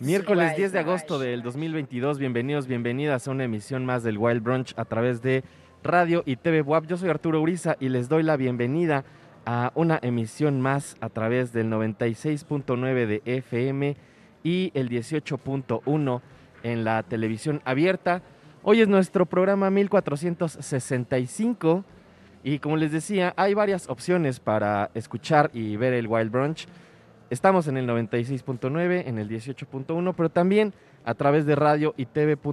Miércoles 10 de agosto del 2022, bienvenidos, bienvenidas a una emisión más del Wild Brunch a través de Radio y TV WAP. Yo soy Arturo Uriza y les doy la bienvenida a una emisión más a través del 96.9 de FM y el 18.1 en la televisión abierta. Hoy es nuestro programa 1465 y como les decía, hay varias opciones para escuchar y ver el Wild Brunch. Estamos en el 96.9, en el 18.1, pero también a través de radio y tv.wap.mx,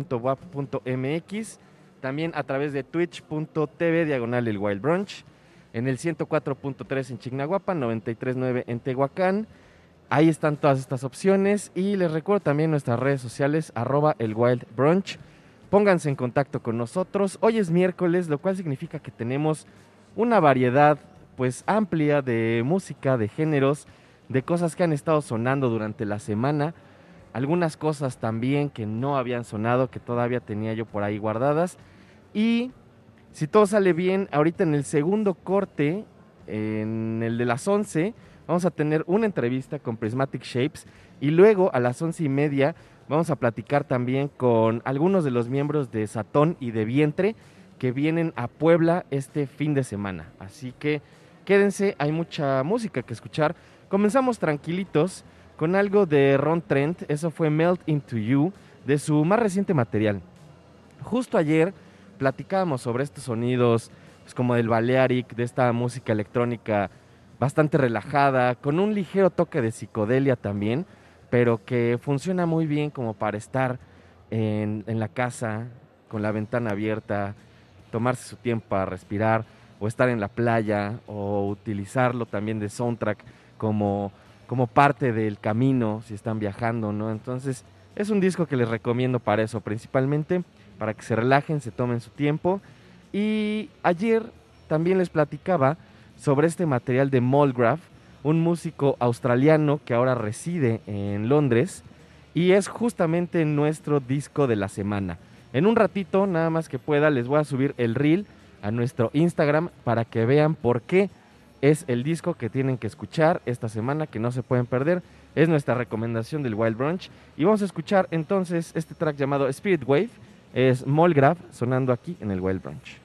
también a través de twitch.tv diagonal el Wild Brunch, en el 104.3 en Chignahuapan, 93.9 en Tehuacán. Ahí están todas estas opciones y les recuerdo también nuestras redes sociales, arroba el Wild Brunch. Pónganse en contacto con nosotros. Hoy es miércoles, lo cual significa que tenemos una variedad pues amplia de música, de géneros, de cosas que han estado sonando durante la semana, algunas cosas también que no habían sonado, que todavía tenía yo por ahí guardadas. Y si todo sale bien, ahorita en el segundo corte, en el de las 11, vamos a tener una entrevista con Prismatic Shapes y luego a las once y media vamos a platicar también con algunos de los miembros de Satón y de Vientre que vienen a Puebla este fin de semana. Así que quédense, hay mucha música que escuchar. Comenzamos tranquilitos con algo de Ron Trent, eso fue Melt Into You, de su más reciente material. Justo ayer platicábamos sobre estos sonidos, pues, como del Balearic, de esta música electrónica bastante relajada, con un ligero toque de psicodelia también, pero que funciona muy bien como para estar en, en la casa, con la ventana abierta, tomarse su tiempo para respirar, o estar en la playa, o utilizarlo también de soundtrack como, como parte del camino si están viajando, ¿no? Entonces es un disco que les recomiendo para eso, principalmente para que se relajen, se tomen su tiempo. Y ayer también les platicaba sobre este material de Molgraph, un músico australiano que ahora reside en Londres y es justamente nuestro disco de la semana. En un ratito, nada más que pueda, les voy a subir el reel a nuestro Instagram para que vean por qué es el disco que tienen que escuchar esta semana, que no se pueden perder. Es nuestra recomendación del Wild Brunch. Y vamos a escuchar entonces este track llamado Spirit Wave. Es Molgraph sonando aquí en el Wild Brunch.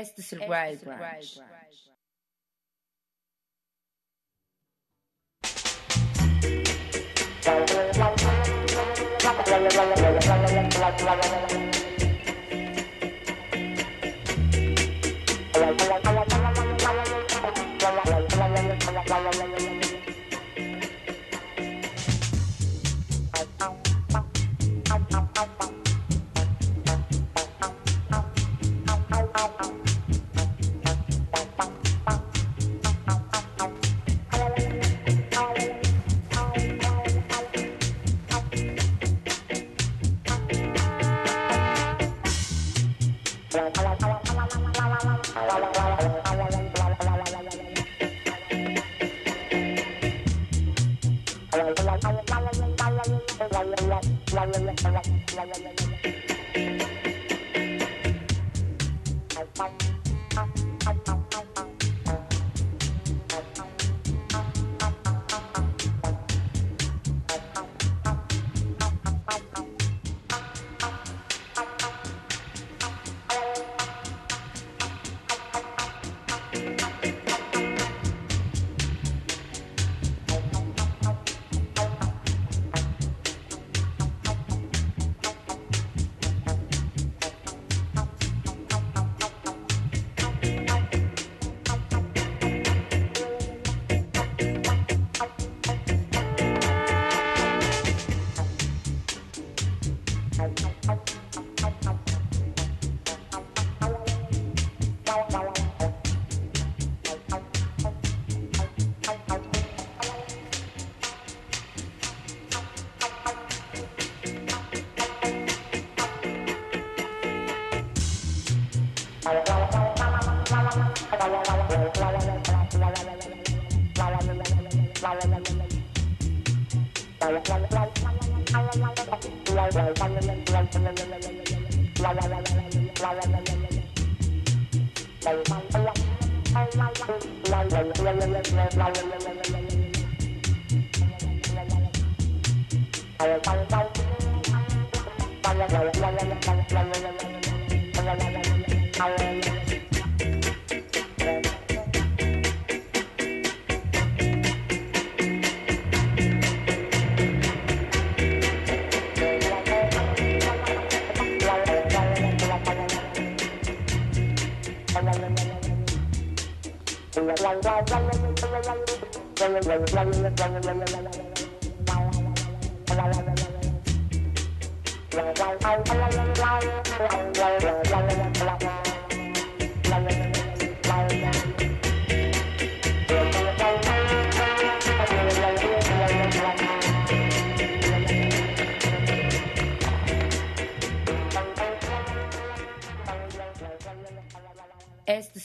Este es la la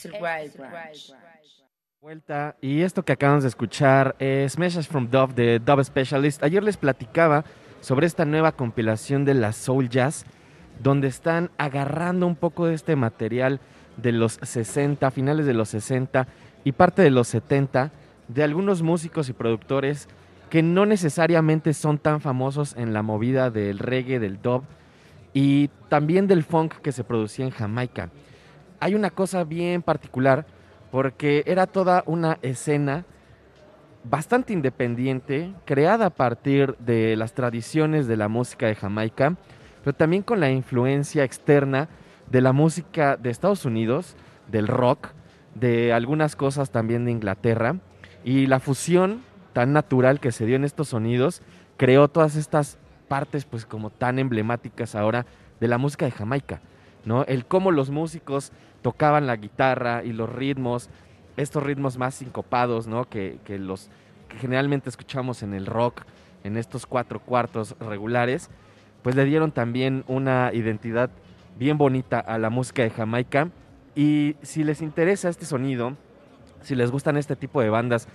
el Wild Branch. Es el Wild Branch. Vuelta. Y esto que acabamos de escuchar es Message from Dove de Dove Specialist. Ayer les platicaba sobre esta nueva compilación de la Soul Jazz, donde están agarrando un poco de este material de los 60, finales de los 60 y parte de los 70, de algunos músicos y productores que no necesariamente son tan famosos en la movida del reggae, del dub y también del funk que se producía en Jamaica. Hay una cosa bien particular porque era toda una escena bastante independiente, creada a partir de las tradiciones de la música de Jamaica, pero también con la influencia externa de la música de Estados Unidos, del rock, de algunas cosas también de Inglaterra, y la fusión tan natural que se dio en estos sonidos creó todas estas partes pues como tan emblemáticas ahora de la música de Jamaica, ¿no? El cómo los músicos tocaban la guitarra y los ritmos, estos ritmos más sincopados, ¿no? Que, que los que generalmente escuchamos en el rock, en estos cuatro cuartos regulares, pues le dieron también una identidad bien bonita a la música de Jamaica. Y si les interesa este sonido, si les gustan este tipo de bandas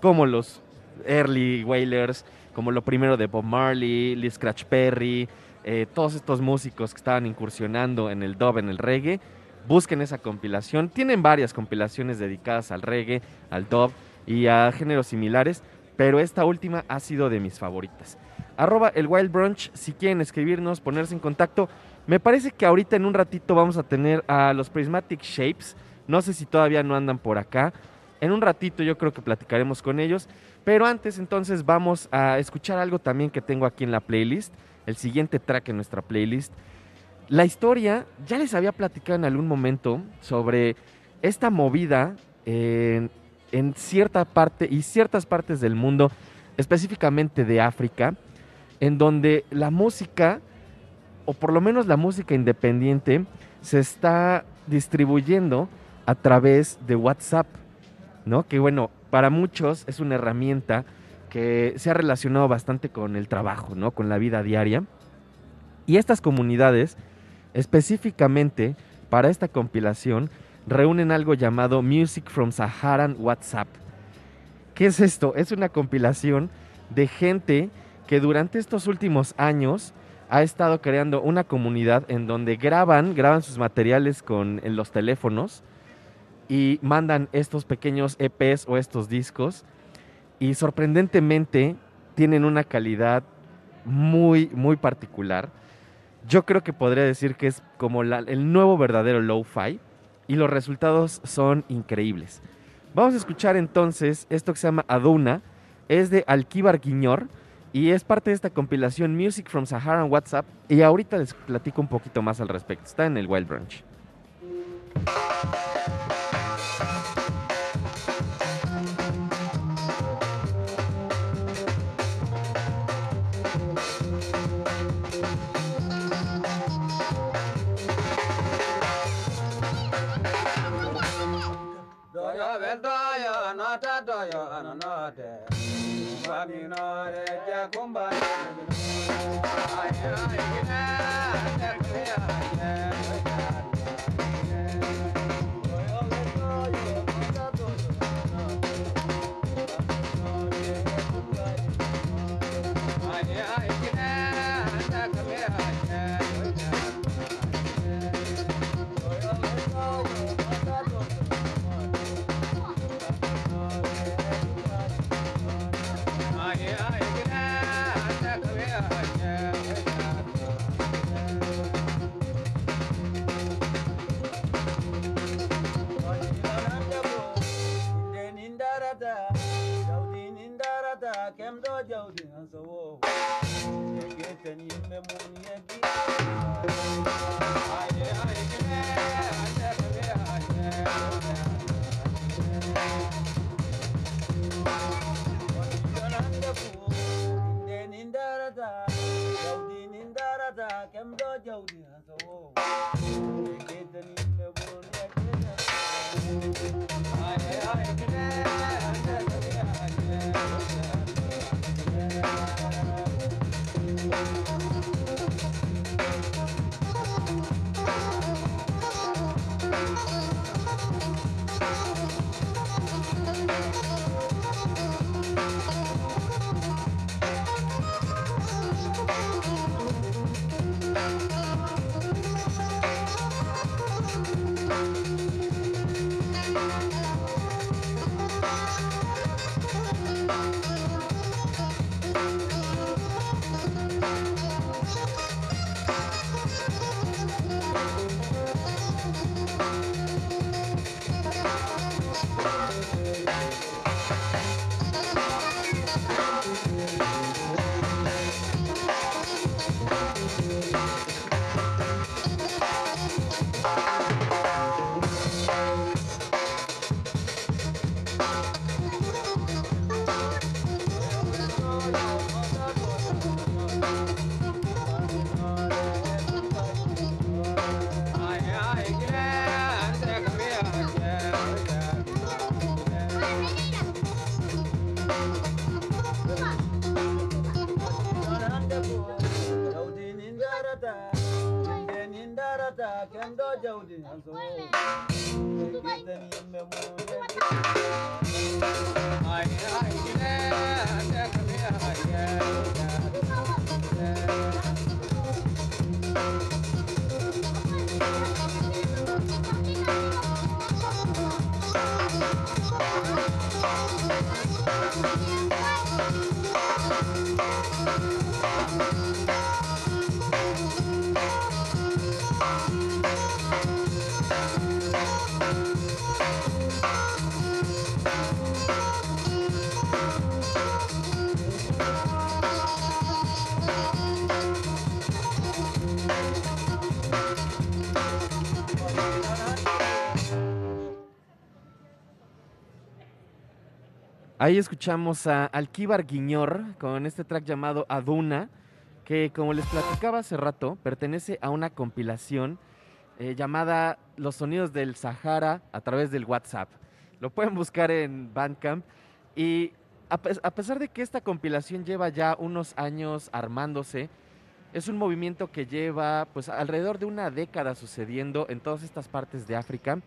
como los Early Wailers, como lo primero de Bob Marley, Lee Scratch Perry, eh, todos estos músicos que estaban incursionando en el dub, en el reggae, busquen esa compilación. Tienen varias compilaciones dedicadas al reggae, al dub y a géneros similares, pero esta última ha sido de mis favoritas. arroba el Wild Brunch si quieren escribirnos, ponerse en contacto. Me parece que ahorita en un ratito vamos a tener a los Prismatic Shapes. No sé si todavía no andan por acá. En un ratito yo creo que platicaremos con ellos. Pero antes entonces vamos a escuchar algo también que tengo aquí en la playlist. El siguiente track en nuestra playlist. La historia, ya les había platicado en algún momento sobre esta movida en, cierta parte y ciertas partes del mundo, específicamente de África, en donde la música, o por lo menos la música independiente, se está distribuyendo a través de WhatsApp, ¿no? Que bueno, para muchos es una herramienta que se ha relacionado bastante con el trabajo, ¿no? Con la vida diaria. Y estas comunidades, específicamente para esta compilación, reúnen algo llamado Music from Saharan WhatsApp. ¿Qué es esto? Es una compilación de gente que durante estos últimos años ha estado creando una comunidad en donde graban, graban sus materiales con, en los teléfonos y mandan estos pequeños EPs o estos discos y sorprendentemente tienen una calidad muy, muy particular. Yo creo que podría decir que es como el nuevo verdadero lo-fi y los resultados son increíbles. Vamos a escuchar entonces esto que se llama Aduna, es de Alquíbar Guiñor y es parte de esta compilación Music from Sahara WhatsApp y ahorita les platico un poquito más al respecto. Está en el Wild Branch. Doyo no ta doyo ano no te. Kumba minore ja kumba minore. Ay ay ay ay ay ay ay ay ay ay ay mundo darata nden darata kendo jawdi asoen yimɓe muɗen Ahí escuchamos a Alquíbar Guiñor con este track llamado Aduna, que como les platicaba hace rato, pertenece a una compilación eh, llamada Los Sonidos del Sahara a través del WhatsApp. Lo pueden buscar en Bandcamp y a, a pesar de que esta compilación lleva ya unos años armándose, es un movimiento que lleva pues alrededor de una década sucediendo en todas estas partes de África,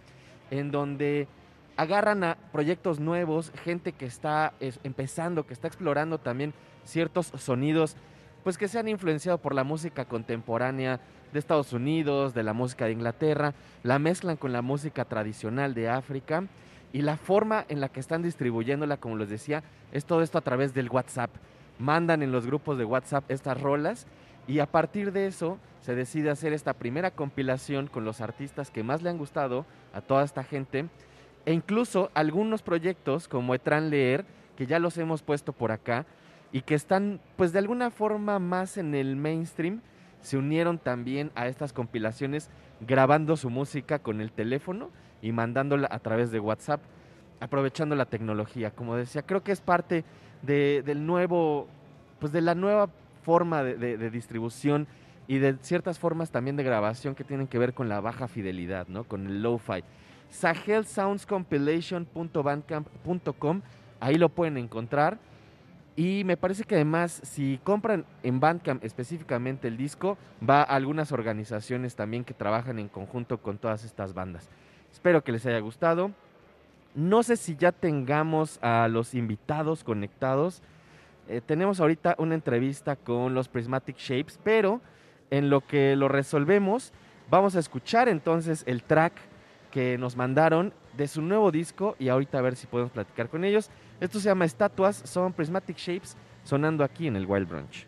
en donde agarran a proyectos nuevos, gente que está empezando, que está explorando también ciertos sonidos, pues que se han influenciado por la música contemporánea de Estados Unidos, de la música de Inglaterra, la mezclan con la música tradicional de África y la forma en la que están distribuyéndola, como les decía, es todo esto a través del WhatsApp. Mandan en los grupos de WhatsApp estas rolas y a partir de eso se decide hacer esta primera compilación con los artistas que más le han gustado a toda esta gente e incluso algunos proyectos como Etran Leer, que ya los hemos puesto por acá y que están pues de alguna forma más en el mainstream, se unieron también a estas compilaciones grabando su música con el teléfono y mandándola a través de WhatsApp, aprovechando la tecnología. Como decía, creo que es parte de, del nuevo, pues de la nueva forma de, distribución y de ciertas formas también de grabación que tienen que ver con la baja fidelidad, ¿no? Con el lo-fi sahelsoundscompilation.bandcamp.com. Ahí lo pueden encontrar. Y me parece que además, si compran en Bandcamp específicamente el disco, va a algunas organizaciones también que trabajan en conjunto con todas estas bandas. Espero que les haya gustado. No sé si ya tengamos a los invitados conectados. Eh, tenemos ahorita una entrevista con los Prismatic Shapes, pero en lo que lo resolvemos, vamos a escuchar entonces el track que nos mandaron de su nuevo disco y ahorita a ver si podemos platicar con ellos. Esto se llama Estatuas, son Prismatic Shapes, sonando aquí en el Wild Brunch.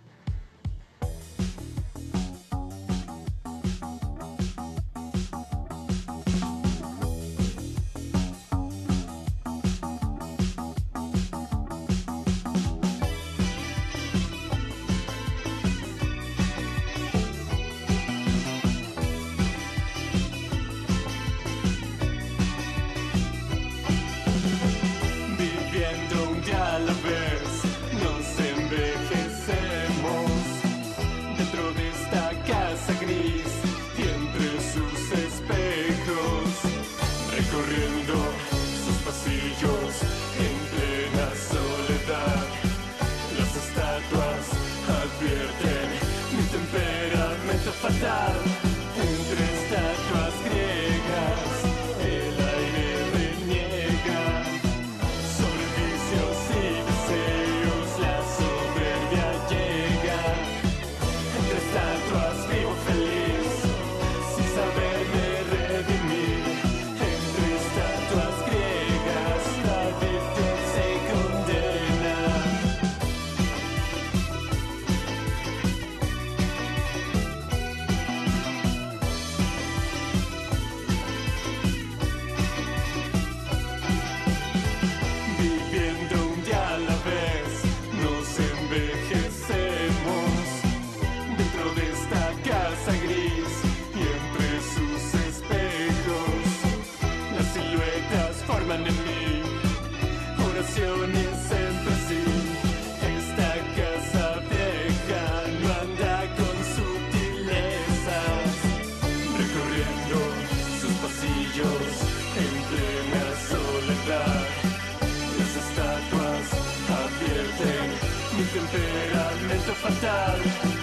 temperamentos fatal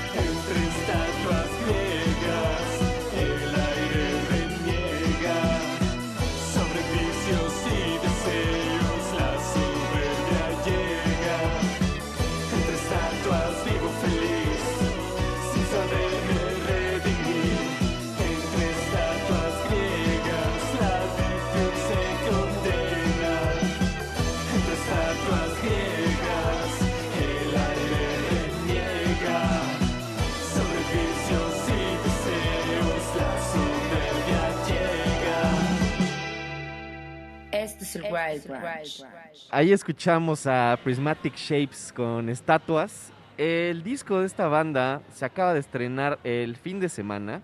Ahí escuchamos a Prismatic Shapes con estatuas. El disco de esta banda se acaba de estrenar el fin de semana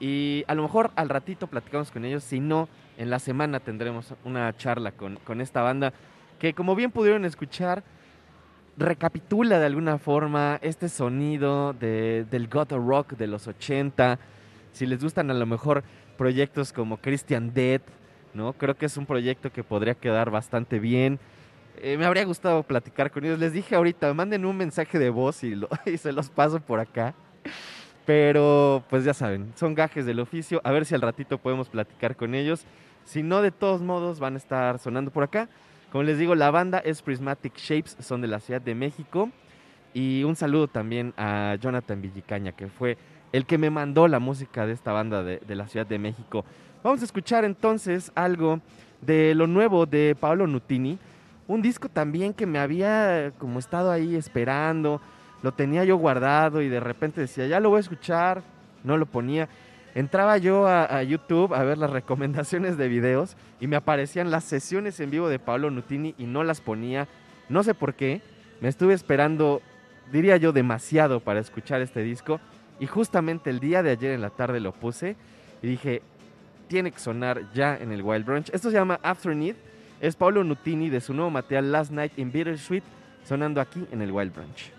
Y a lo mejor al ratito platicamos con ellos, si no, en la semana tendremos una charla con, con esta banda que como bien pudieron escuchar, recapitula de alguna forma este sonido de, del gutter rock de los 80. Si les gustan a lo mejor proyectos como Christian Dead, ¿no? Creo que es un proyecto que podría quedar bastante bien. Eh, me habría gustado platicar con ellos. Les dije ahorita, manden un mensaje de voz y, y se los paso por acá. Pero pues ya saben, son gajes del oficio. A ver si al ratito podemos platicar con ellos. Si no, de todos modos van a estar sonando por acá. Como les digo, la banda es Prismatic Shapes, son de la Ciudad de México. Y un saludo también a Jonathan Villicaña, que fue el que me mandó la música de esta banda de, la Ciudad de México. Vamos a escuchar entonces algo de lo nuevo de Paolo Nutini. Un disco también que me había como estado ahí esperando. Lo tenía yo guardado y de repente decía, ya lo voy a escuchar. No lo ponía entraba yo a, YouTube a ver las recomendaciones de videos y me aparecían las sesiones en vivo de Pablo Nutini y no las ponía. No sé por qué. Me estuve esperando, diría yo, demasiado para escuchar este disco. Y justamente el día de ayer en la tarde lo puse y dije, tiene que sonar ya en el Wild Brunch. Esto se llama After Need. Es Pablo Nutini de su nuevo material Last Night in Bittersweet, sonando aquí en el Wild Brunch.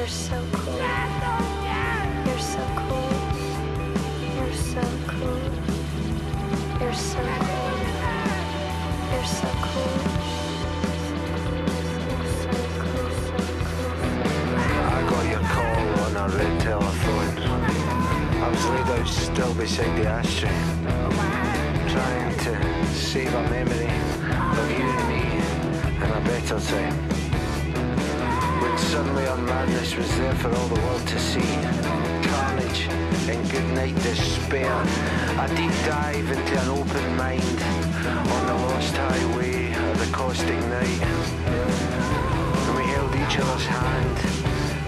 You're so cool. You're so cool. You're so cool. You're so cool. You're so cool. I got your call on a red telephone. I was laid out still beside the ashtray, trying to save a memory of you and me in a better time madness was there for all the world to see. Carnage and goodnight despair. A deep dive into an open mind on the lost highway of the caustic night. And we held each other's hand.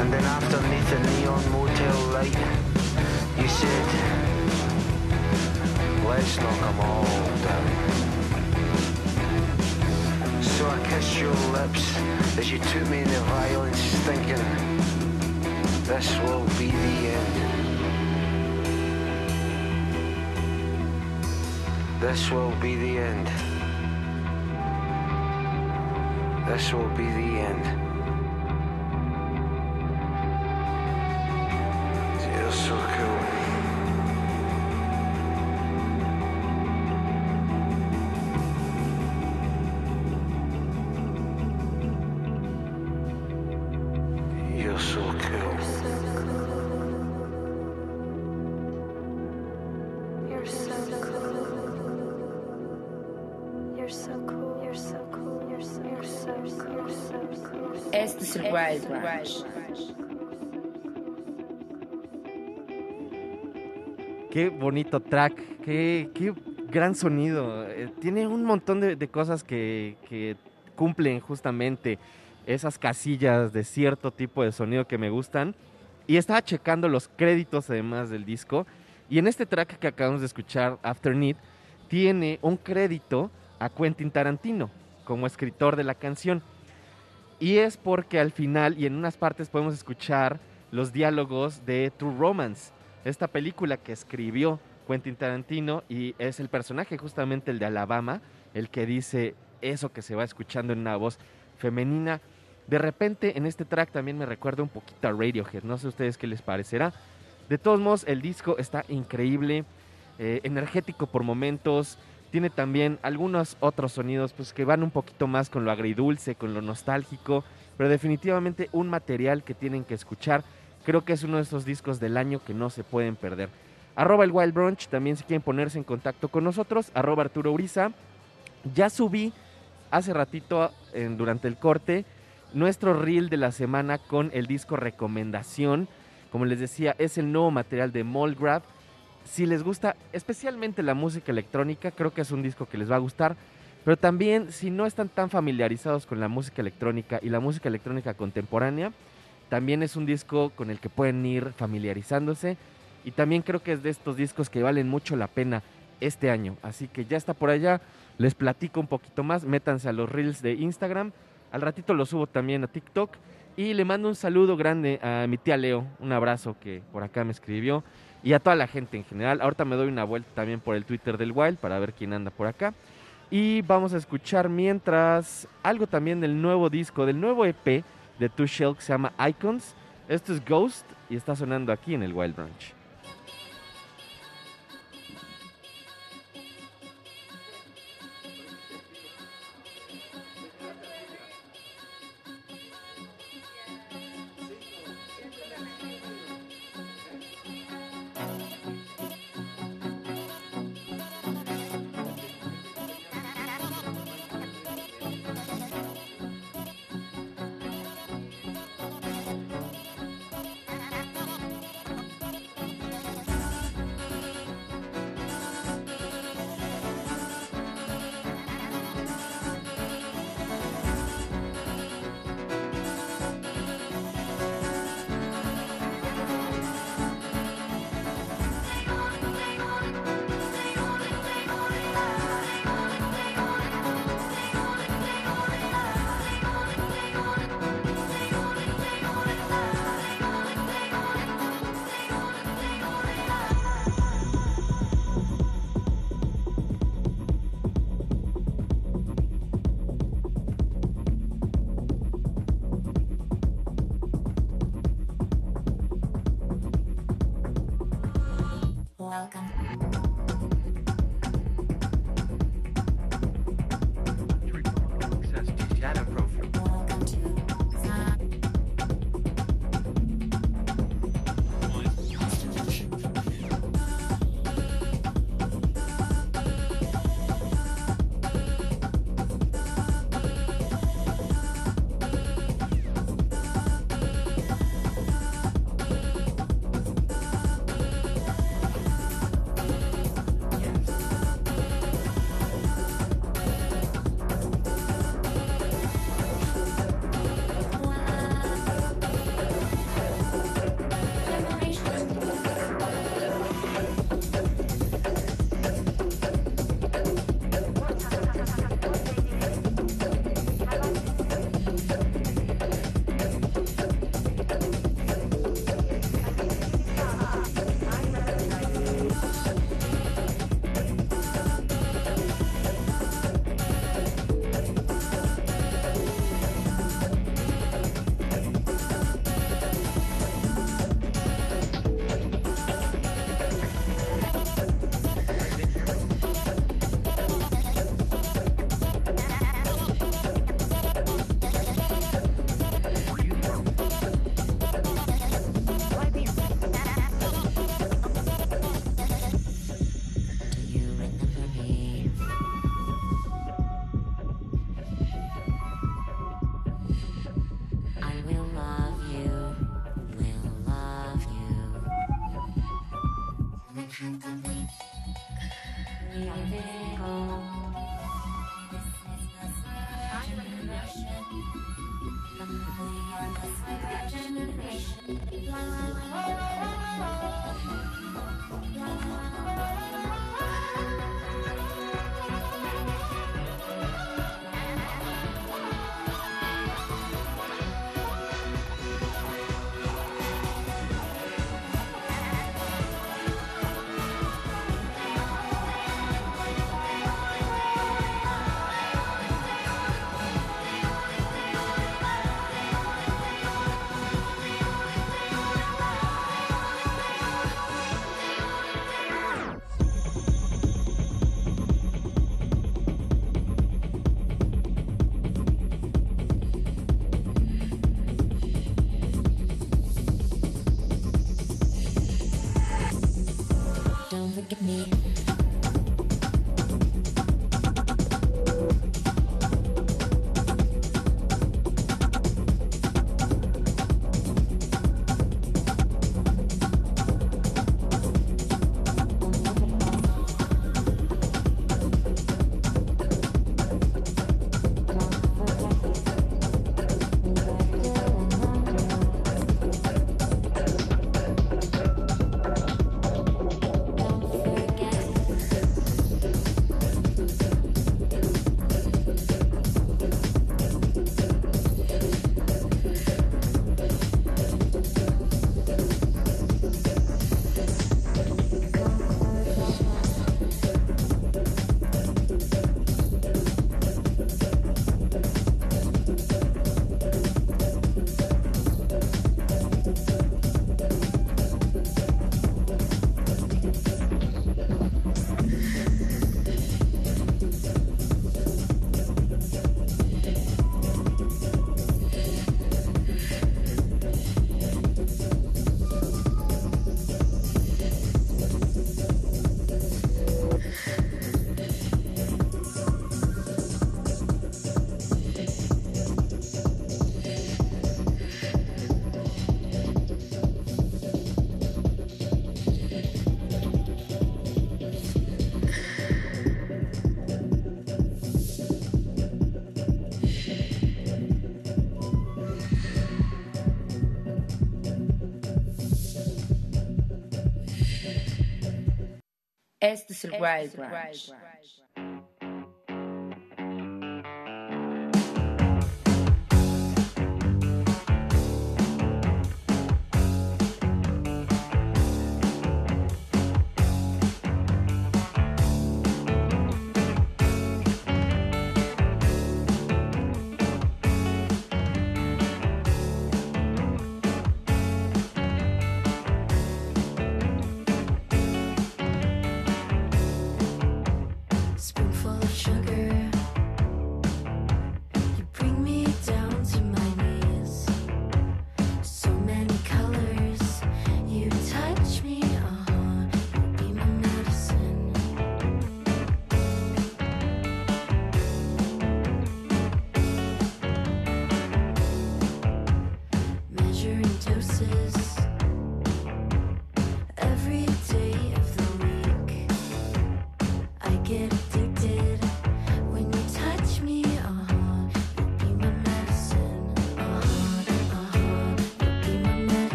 And then afterneath a neon motel light, you said, let's knock them all down. So I kissed your lips as you took me in the violence thinking this will be the end. This will be the end. This will be the end. Este es el Wild Branch. Qué bonito track, qué, qué gran sonido. Eh, tiene un montón de, de cosas que, que cumplen justamente esas casillas de cierto tipo de sonido que me gustan. Y estaba checando los créditos además del disco. Y en este track que acabamos de escuchar, After Need, tiene un crédito a Quentin Tarantino como escritor de la canción. Y es porque al final y en unas partes podemos escuchar los diálogos de True Romance, esta película que escribió Quentin Tarantino y es el personaje justamente el de Alabama, el que dice eso que se va escuchando en una voz femenina. De repente en este track también me recuerda un poquito a Radiohead, no sé ustedes qué les parecerá. De todos modos, el disco está increíble, eh, energético por momentos, tiene también algunos otros sonidos pues, que van un poquito más con lo agridulce, con lo nostálgico, pero definitivamente un material que tienen que escuchar. Creo que es uno de esos discos del año que no se pueden perder. Arroba el Wild Brunch, también si quieren ponerse en contacto con nosotros, arroba Arturo Uriza. Ya subí hace ratito durante el corte nuestro reel de la semana con el disco recomendación. Como les decía, es el nuevo material de Molgrab. Si les gusta especialmente la música electrónica, creo que es un disco que les va a gustar. Pero también si no están tan familiarizados con la música electrónica y la música electrónica contemporánea, también es un disco con el que pueden ir familiarizándose. Y también creo que es de estos discos que valen mucho la pena este año. Así que ya está por allá. Les platico un poquito más. Métanse a los reels de Instagram. Al ratito lo subo también a TikTok. Y le mando un saludo grande a mi tía Leo. Un abrazo que por acá me escribió. Y a toda la gente en general. Ahorita me doy una vuelta también por el Twitter del Wild para ver quién anda por acá. Y vamos a escuchar mientras algo también del nuevo disco, del nuevo EP de Two Shell que se llama Icons. Esto es Ghost y está sonando aquí en el Wild Branch. Este es el Wild Branch.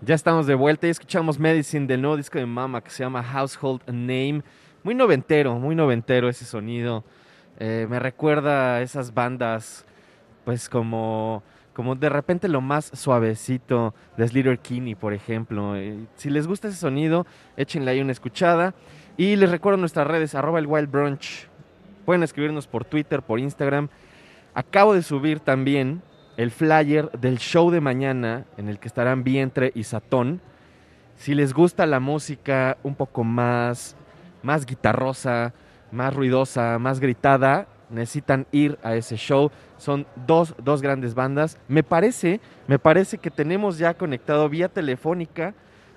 Ya estamos de vuelta y escuchamos Medicine del nuevo disco de Mama que se llama Household Name. Muy noventero, muy noventero ese sonido. Eh, me recuerda a esas bandas, pues como, como de repente lo más suavecito de Slater Kinney, por ejemplo. Eh, si les gusta ese sonido, échenle ahí una escuchada. Y les recuerdo nuestras redes, arroba el Wild Brunch. Pueden escribirnos por Twitter, por Instagram. Acabo de subir también el flyer del show de mañana en el que estarán Vientre y Satón. Si les gusta la música un poco más, más guitarrosa, más ruidosa, más gritada, necesitan ir a ese show. Son dos, dos grandes bandas. Me parece, me parece que tenemos ya conectado vía telefónica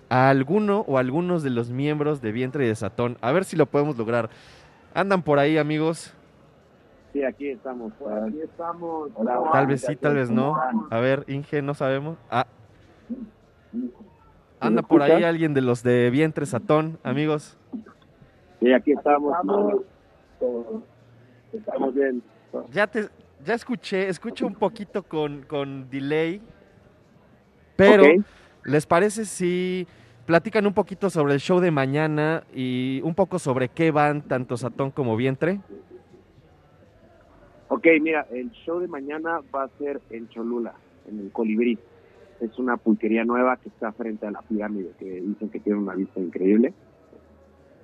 a alguno o algunos de los miembros de Vientre y de Satón. A ver si lo podemos lograr. Andan por ahí, amigos. Sí, aquí estamos. Aquí estamos. Tal vez sí, tal vez no. A ver, Inge, no sabemos. Ah. Anda por ahí alguien de los de Vientre Satón, amigos. Sí, aquí estamos. Estamos bien. Ya te, ya escuché, escucho un poquito con, con delay, pero. ¿les parece si platican un poquito sobre el show de mañana y un poco sobre qué van tanto Satón como Vientre? Ok, mira, el show de mañana va a ser en Cholula, en el Colibrí. Es una pulquería nueva que está frente a la pirámide, que dicen que tiene una vista increíble.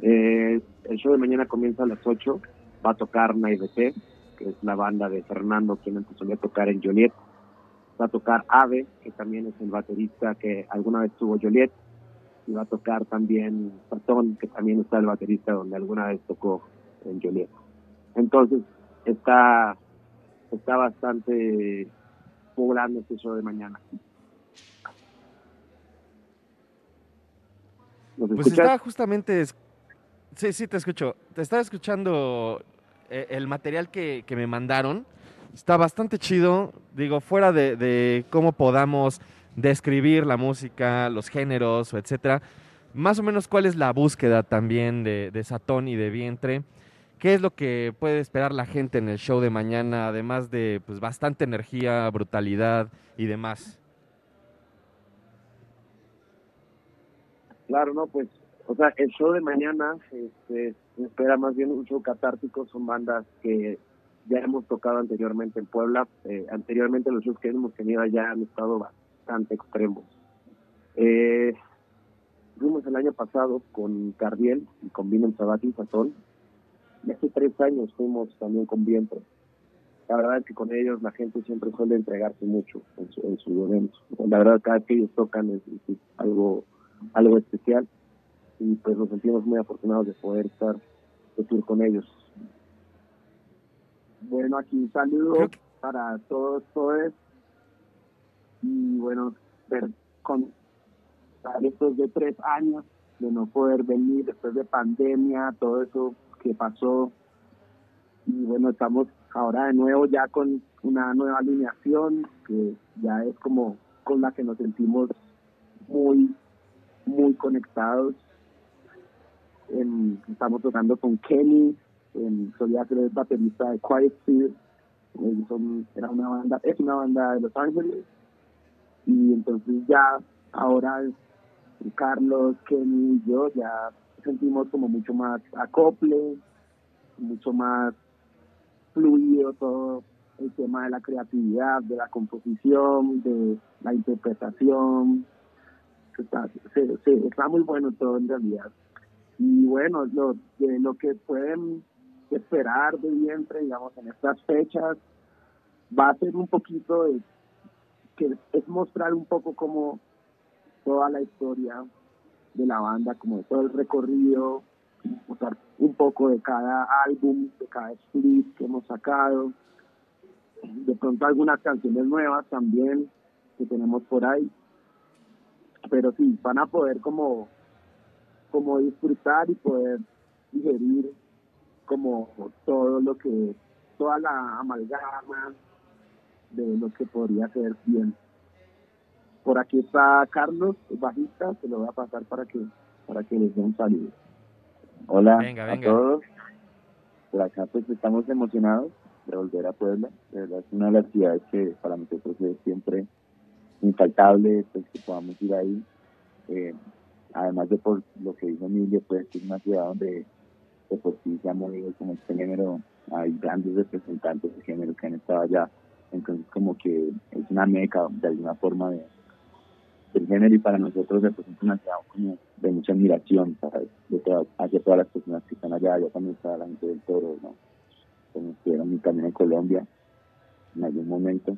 El show de mañana comienza a las 8. Va a tocar Naivete, que es la banda de Fernando, quien antes solía tocar en Joliet. Va a tocar Ave, que también es el baterista que alguna vez tuvo Joliet. Y va a tocar también Patón, que también está el baterista donde alguna vez tocó en Joliet. Entonces, está, está bastante poblando este show de mañana. ¿Nos Pues escuchas? estaba justamente... Sí, sí, te escucho. Te estaba escuchando eh, el material que, que me mandaron. Está bastante chido. Digo, fuera de, de cómo podamos describir la música, los géneros, etcétera. Más o menos cuál es la búsqueda también de, de Satón y de Vientre. ¿Qué es lo que puede esperar la gente en el show de mañana, además de pues, bastante energía, brutalidad y demás? Claro, no, pues, o sea, el show de mañana este, espera más bien un show catártico, son bandas que ya hemos tocado anteriormente en Puebla, eh, anteriormente los shows que hemos tenido allá han estado bastante extremos. Eh, fuimos el año pasado con Cardiel y con Vino Sabati y Sazón, y hace tres años fuimos también con Vientre. La verdad es que con ellos la gente siempre suele entregarse mucho en su, en su evento. La verdad, cada vez que ellos tocan es, es algo algo especial y pues nos sentimos muy afortunados de poder estar de tour con ellos. Bueno, aquí un saludo que- para todos, todos y bueno, ver con estos de tres años de no poder venir después de pandemia, todo eso que pasó y bueno, estamos ahora de nuevo ya con una nueva alineación que ya es como con la que nos sentimos muy muy conectados. Em, estamos tocando con Kenny, em, solía ser el baterista de Quiet Fear. Era una banda, es una banda de Los Ángeles. Y entonces ya ahora Carlos, Kenny y yo ya sentimos como mucho más acople, mucho más fluido todo el tema de la creatividad, de la composición, de la interpretación, está, muy bueno todo en realidad. Y bueno, lo, de lo que pueden esperar de vientre, digamos, en estas fechas, va a ser un poquito que es mostrar un poco como toda la historia de la banda, como de todo el recorrido, mostrar un poco de cada álbum, de cada split que hemos sacado, de pronto algunas canciones nuevas también que tenemos por ahí pero sí, van a poder como, como disfrutar y poder digerir como todo lo que, toda la amalgama de lo que podría ser bien. Por aquí está Carlos, bajista, se lo voy a pasar para que, para que les dé un saludo. Hola Venga, venga. a todos. Por acá pues estamos emocionados de volver a Puebla. De verdad es una de las ciudades que para nosotros es siempre infaltable pues, que podamos ir ahí. Eh, además de por lo que dijo Emilio, pues es una ciudad donde de por sí se ha movido como este género, hay grandes representantes de género que han estado allá, entonces como que es una meca de alguna forma de, del género y para nosotros representa una ciudad como de mucha admiración ¿sabes? de todas, hacia todas las personas que están allá, allá también está la gente del toro, ¿no? como estuvieron también en Colombia en algún momento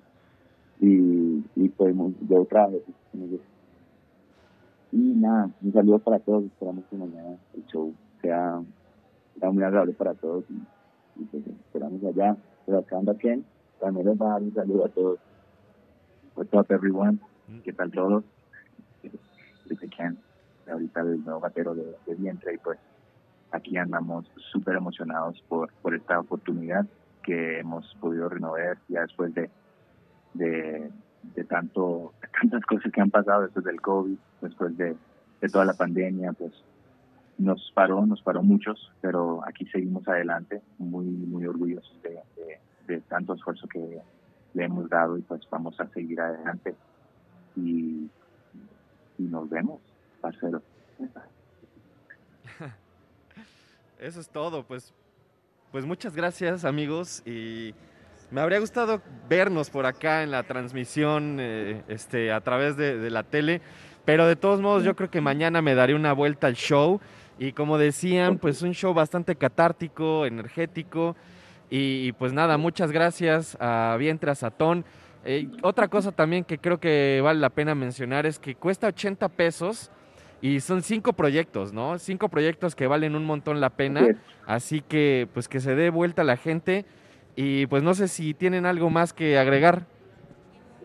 y, y podemos yo trabajé con ellos y nada, un saludo para todos, esperamos que mañana el show sea, sea muy agradable para todos y, y pues esperamos allá, pero acá anda Ken, también les va a dar un saludo a todos. What's up everyone? ¿Qué tal todos? Ken, ahorita el nuevo batero de, de vientre y pues aquí andamos súper emocionados por, por esta oportunidad que hemos podido renovar ya después de, de, de tanto de tantas cosas que han pasado después del COVID, después de, de toda la pandemia, pues nos paró, nos paró muchos, pero aquí seguimos adelante, muy, muy orgullosos de, de, de tanto esfuerzo que le hemos dado y pues vamos a seguir adelante. Y, y nos vemos, parcero. Eso es todo, pues, pues muchas gracias amigos y me habría gustado vernos por acá en la transmisión eh, este, a través de, la tele, pero de todos modos yo creo que mañana me daré una vuelta al show y como decían, pues un show bastante catártico, energético y, pues nada, muchas gracias a Vientre, Satón. Eh, otra cosa también que creo que vale la pena mencionar es que cuesta 80 pesos y son cinco proyectos, ¿no? Cinco proyectos que valen un montón la pena. Así que pues que se dé vuelta la gente y pues no sé si tienen algo más que agregar.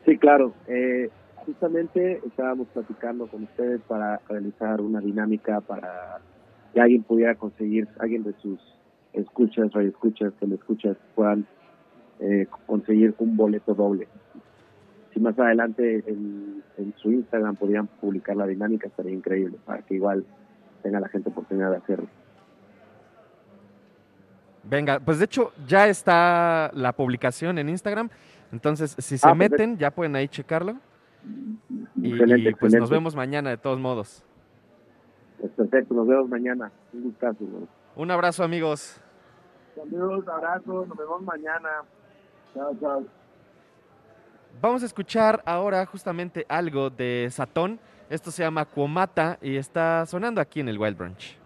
Sí, claro. Eh, justamente estábamos platicando con ustedes para realizar una dinámica para que alguien pudiera conseguir, alguien de sus escuchas, radioescuchas, escuchas puedan eh, conseguir un boleto doble. Si más adelante en, en su Instagram podrían publicar la dinámica, estaría increíble para que igual tenga la gente oportunidad de hacerlo. Venga, pues de hecho ya está la publicación en Instagram, entonces si se Ah, perfecto. meten ya pueden ahí checarlo y, excelente, y, pues nos vemos mañana de todos modos. Pues perfecto, nos vemos mañana. Un gustazo. Un abrazo amigos. Saludos, abrazos, nos vemos mañana. Vamos a escuchar ahora justamente algo de Satón. Esto se llama Cuomata y está sonando aquí en el Wild Branch.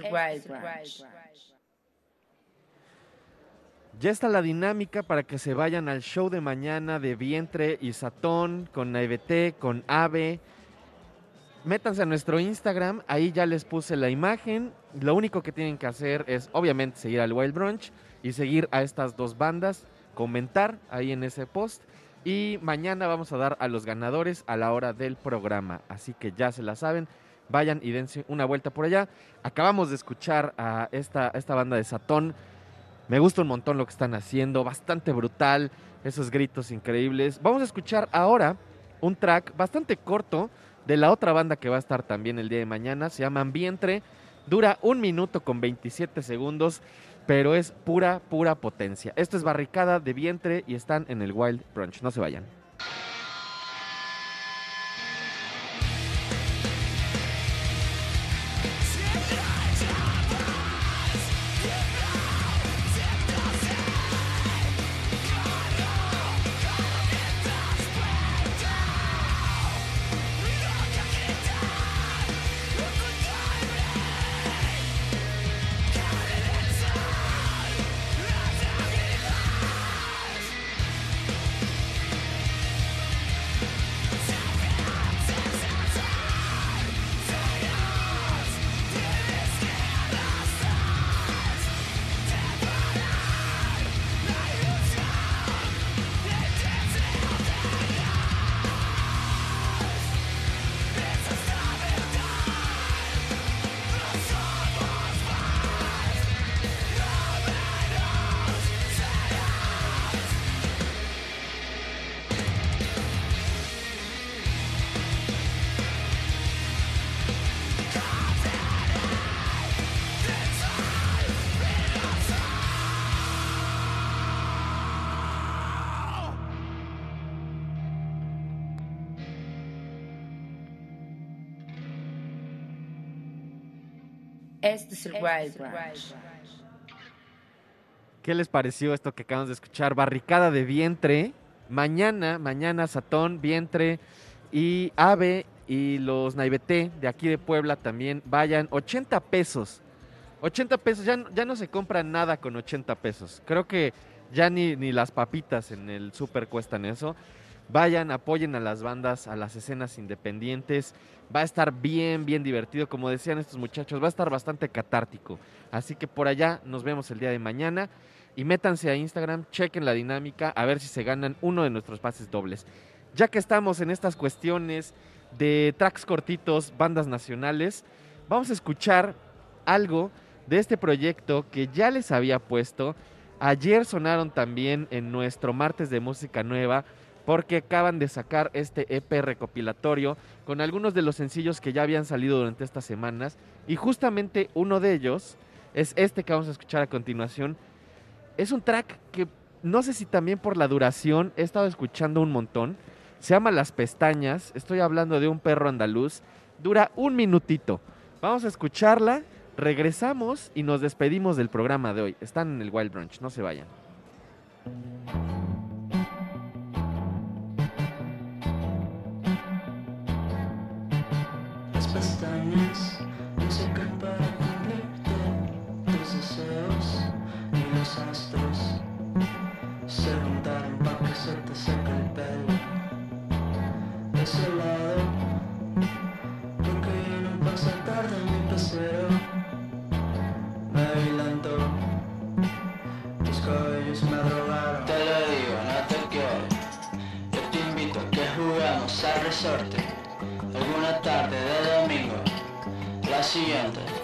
Wild Branch. Ya está la dinámica para que se vayan al show de mañana de Vientre y Satón con Naivete, con Ave. Métanse a nuestro Instagram, ahí ya les puse la imagen. Lo único que tienen que hacer es obviamente seguir al Wild Brunch y seguir a estas dos bandas, comentar ahí en ese post. Y mañana vamos a dar a los ganadores a la hora del programa. Así que ya se la saben, vayan y dense una vuelta por allá. Acabamos de escuchar a esta, esta banda de Satón. Me gusta un montón lo que están haciendo, bastante brutal, esos gritos increíbles. Vamos a escuchar ahora un track bastante corto de la otra banda que va a estar también el día de mañana. Se llama Vientre. Dura un minuto con 27 segundos, pero es pura, pura potencia. Esto es Barricada de Vientre y están en el Wild Brunch. No se vayan. Wild Branch. ¿Qué les pareció esto que acabamos de escuchar? Barricada de vientre. Mañana, mañana Satón, vientre y Ave y los Naiveté de aquí de Puebla también vayan. 80 pesos. 80 pesos, ya, ya no se compra nada con 80 pesos. Creo que ya ni, ni las papitas en el súper cuestan eso. Vayan, apoyen a las bandas, a las escenas independientes. Va a estar bien, bien divertido. Como decían estos muchachos, va a estar bastante catártico. Así que por allá nos vemos el día de mañana. Y métanse a Instagram, chequen la dinámica, a ver si se ganan uno de nuestros pases dobles. Ya que estamos en estas cuestiones de tracks cortitos, bandas nacionales, vamos a escuchar algo de este proyecto que ya les había puesto. Ayer sonaron también en nuestro martes de música nueva porque acaban de sacar este EP recopilatorio con algunos de los sencillos que ya habían salido durante estas semanas y justamente uno de ellos es este que vamos a escuchar a continuación. Es un track que no sé si también por la duración he estado escuchando un montón. Se llama Las Pestañas, estoy hablando de un perro andaluz, dura un minutito. Vamos a escucharla, regresamos y nos despedimos del programa de hoy. Están en el Wild Brunch, no se vayan. Se juntaron para que se te seque el pelo. De ese lado, porque ya no pasa tarde en mi pecero. Me vi tus cabellos me drogaron. Te lo digo, no te quiero. Yo te invito a que juguemos al resorte. Alguna tarde de domingo, la siguiente.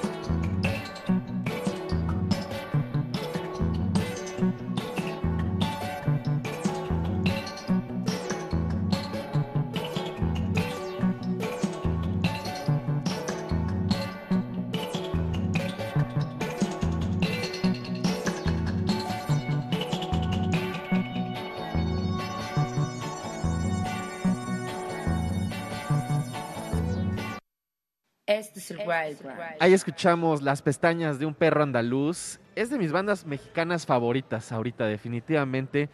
Este es el Wild Branch. Ahí escuchamos Las pestañas de un perro andaluz. Es de mis bandas mexicanas favoritas ahorita, definitivamente.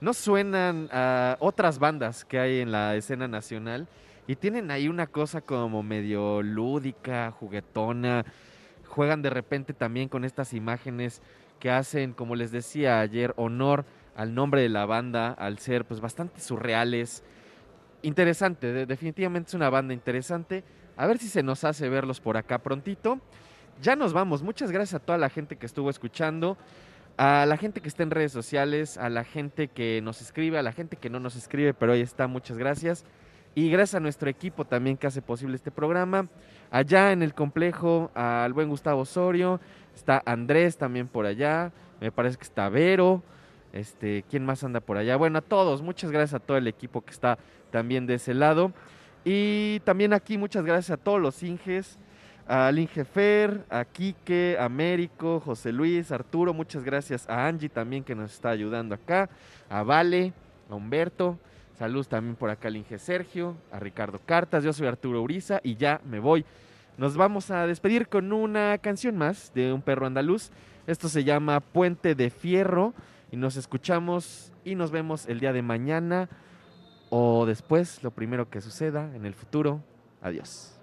no suenan a otras bandas que hay en la escena nacional y tienen ahí una cosa como medio lúdica, juguetona. Juegan de repente también con estas imágenes que hacen, como les decía ayer, honor al nombre de la banda, al ser pues bastante surreales. Interesante, de- definitivamente es una banda interesante. A ver si se nos hace verlos por acá prontito. Ya nos vamos. Muchas gracias a toda la gente que estuvo escuchando, a la gente que está en redes sociales, a la gente que nos escribe, a la gente que no nos escribe, pero ahí está. Muchas gracias. Y gracias a nuestro equipo también que hace posible este programa. Allá en el complejo, al buen Gustavo Osorio, está Andrés también por allá, me parece que está Vero, este, ¿quién más anda por allá? Bueno, a todos, muchas gracias a todo el equipo que está también de ese lado. Y también aquí muchas gracias a todos los Inges, al Inge Fer, a Quique, a Américo, José Luis, Arturo, muchas gracias a Angie también que nos está ayudando acá, a Vale, a Humberto, saludos también por acá al Inge Sergio, a Ricardo Cartas, yo soy Arturo Uriza y ya me voy. Nos vamos a despedir con una canción más de un perro andaluz. Esto se llama Puente de Fierro y nos escuchamos y nos vemos el día de mañana o después, lo primero que suceda en el futuro. Adiós.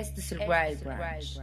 Este es el Wild Branch.